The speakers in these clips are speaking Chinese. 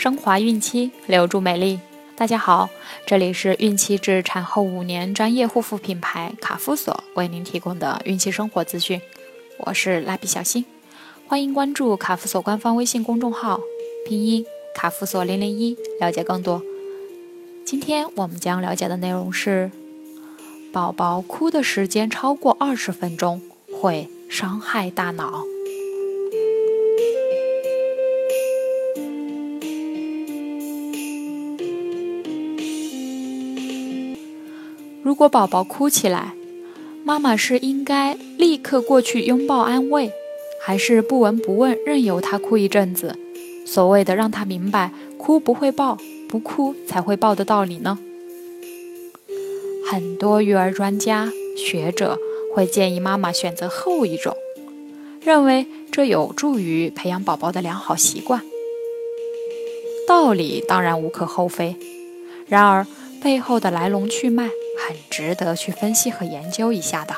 升华孕期，留住美丽。大家好，这里是孕期至产后五年专业护肤品牌卡夫索为您提供的孕期生活资讯。我是蜡笔小新，欢迎关注卡夫索官方微信公众号，拼音卡夫索零零一，了解更多。今天我们将了解的内容是：宝宝哭的时间超过二十分钟会伤害大脑。如果宝宝哭起来，妈妈是应该立刻过去拥抱安慰，还是不闻不问，任由他哭一阵子？所谓的让他明白哭不会抱，不哭才会抱的道理呢？很多育儿专家学者会建议妈妈选择后一种，认为这有助于培养宝宝的良好习惯。道理当然无可厚非，然而背后的来龙去脉。很值得去分析和研究一下的。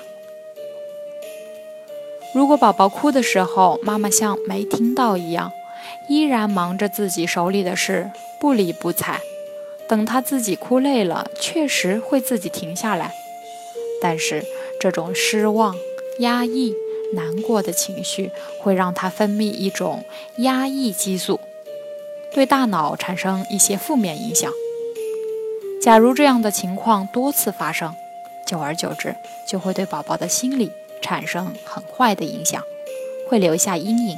如果宝宝哭的时候，妈妈像没听到一样，依然忙着自己手里的事，不理不睬，等他自己哭累了，确实会自己停下来。但是这种失望、压抑、难过的情绪，会让他分泌一种压抑激素，对大脑产生一些负面影响。假如这样的情况多次发生，久而久之就会对宝宝的心理产生很坏的影响，会留下阴影。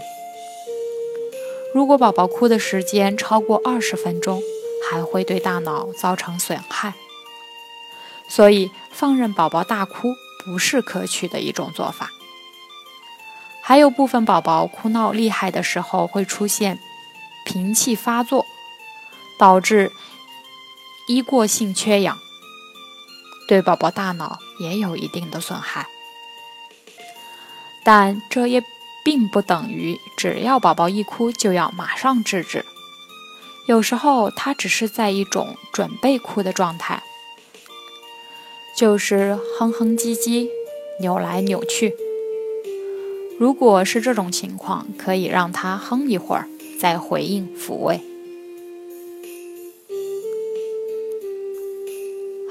如果宝宝哭的时间超过二十分钟，还会对大脑造成损害。所以，放任宝宝大哭不是可取的一种做法。还有部分宝宝哭闹厉害的时候，会出现屏气发作，导致。一过性缺氧，对宝宝大脑也有一定的损害，但这也并不等于只要宝宝一哭就要马上制止。有时候他只是在一种准备哭的状态，就是哼哼唧唧、扭来扭去。如果是这种情况，可以让他哼一会儿，再回应抚慰。